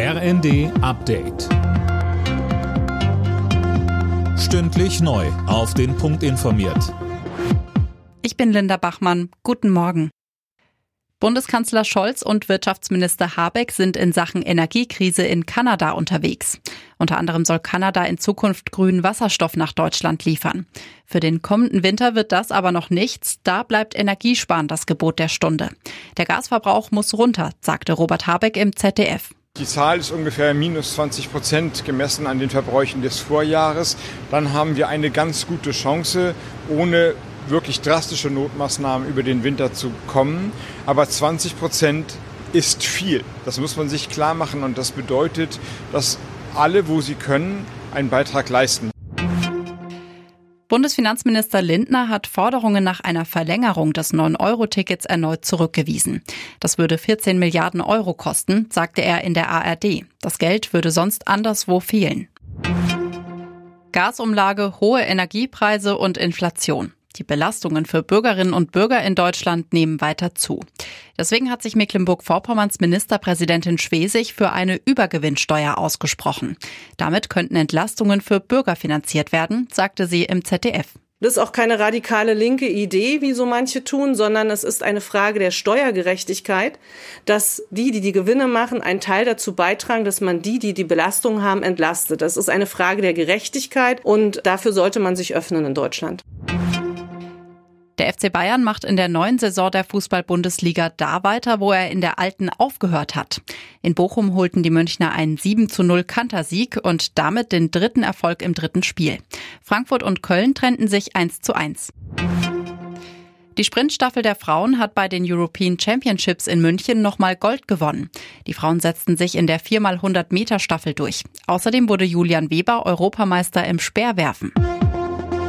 RND Update. Stündlich neu. Auf den Punkt informiert. Ich bin Linda Bachmann. Guten Morgen. Bundeskanzler Scholz und Wirtschaftsminister Habeck sind in Sachen Energiekrise in Kanada unterwegs. Unter anderem soll Kanada in Zukunft grünen Wasserstoff nach Deutschland liefern. Für den kommenden Winter wird das aber noch nichts. Da bleibt Energiesparen das Gebot der Stunde. Der Gasverbrauch muss runter, sagte Robert Habeck im ZDF. Die Zahl ist ungefähr minus 20 Prozent gemessen an den Verbräuchen des Vorjahres. Dann haben wir eine ganz gute Chance, ohne wirklich drastische Notmaßnahmen über den Winter zu kommen. Aber 20 Prozent ist viel. Das muss man sich klar machen und das bedeutet, dass alle, wo sie können, einen Beitrag leisten. Bundesfinanzminister Lindner hat Forderungen nach einer Verlängerung des 9-Euro-Tickets erneut zurückgewiesen. Das würde 14 Milliarden Euro kosten, sagte er in der ARD. Das Geld würde sonst anderswo fehlen. Gasumlage, hohe Energiepreise und Inflation. Die Belastungen für Bürgerinnen und Bürger in Deutschland nehmen weiter zu. Deswegen hat sich Mecklenburg-Vorpommerns Ministerpräsidentin Schwesig für eine Übergewinnsteuer ausgesprochen. Damit könnten Entlastungen für Bürger finanziert werden, sagte sie im ZDF. Das ist auch keine radikale linke Idee, wie so manche tun, sondern es ist eine Frage der Steuergerechtigkeit, dass die, die die Gewinne machen, einen Teil dazu beitragen, dass man die, die die Belastung haben, entlastet. Das ist eine Frage der Gerechtigkeit und dafür sollte man sich öffnen in Deutschland. FC Bayern macht in der neuen Saison der Fußball-Bundesliga da weiter, wo er in der alten aufgehört hat. In Bochum holten die Münchner einen 7 zu 0 Kantersieg und damit den dritten Erfolg im dritten Spiel. Frankfurt und Köln trennten sich 1 zu 1. Die Sprintstaffel der Frauen hat bei den European Championships in München nochmal Gold gewonnen. Die Frauen setzten sich in der 4x100 Meter Staffel durch. Außerdem wurde Julian Weber Europameister im Speerwerfen.